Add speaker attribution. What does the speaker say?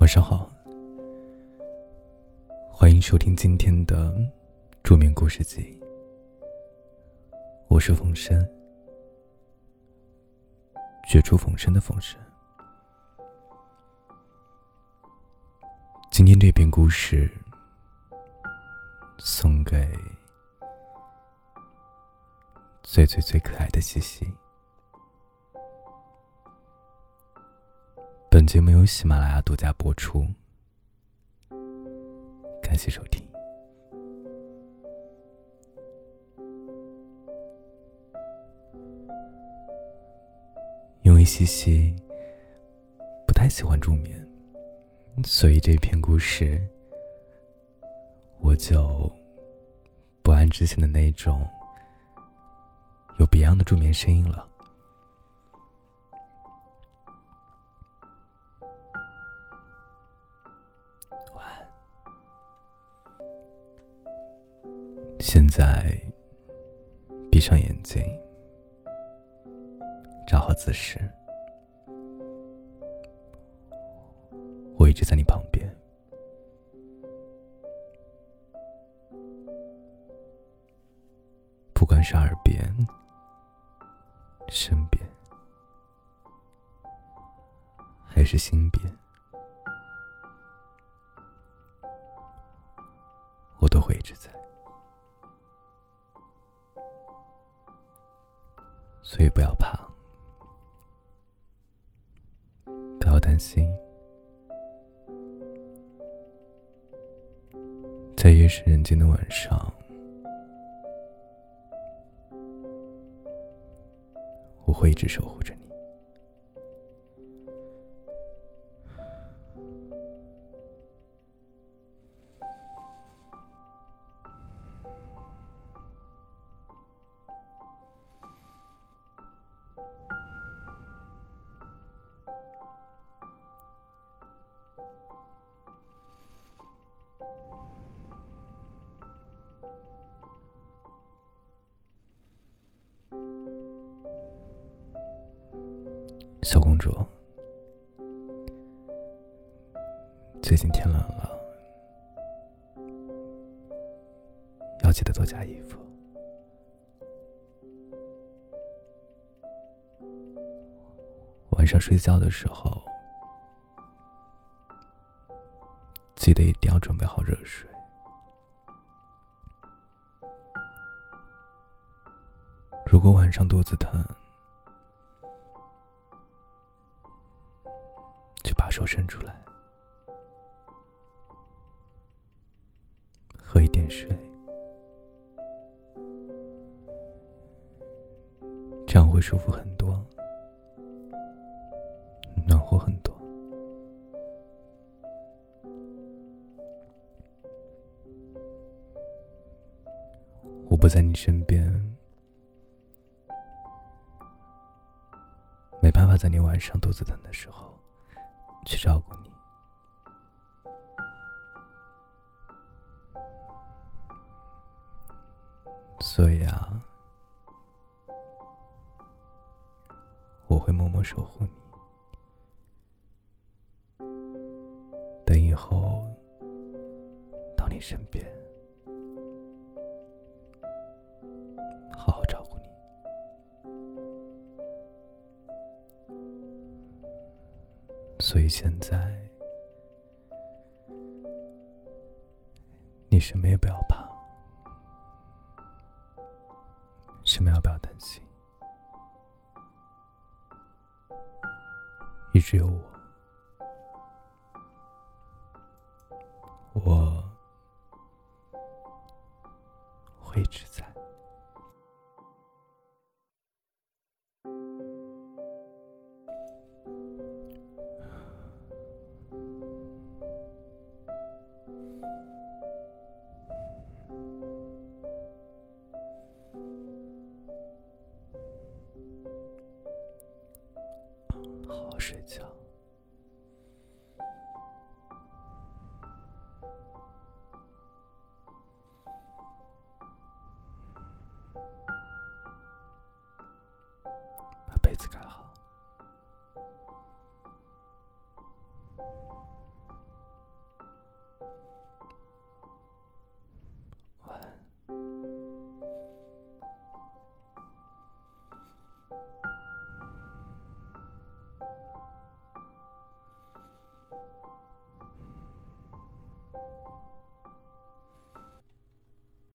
Speaker 1: 晚上好，欢迎收听今天的著名故事集。我是冯生，绝处逢生的冯生。今天这篇故事送给最最最可爱的西西。本节目由喜马拉雅独家播出，感谢收听。因为西西不太喜欢助眠，所以这篇故事我就不按之前的那种有别样的助眠声音了。现在，闭上眼睛，找好姿势，我一直在你旁边，不管是耳边、身边，还是心边，我都会一直在。所以不要怕，不要担心，在夜深人静的晚上，我会一直守护着你。小公主，最近天冷了，要记得多加衣服。晚上睡觉的时候，记得一定要准备好热水。如果晚上肚子疼，手伸出来，喝一点水，这样会舒服很多，暖和很多。我不在你身边，没办法在你晚上肚子疼的时候。去照顾你，所以啊，我会默默守护你。等以后到你身边，所以现在，你什么也不要怕，什么也不要担心，一直有我，我会一直在。好好睡觉。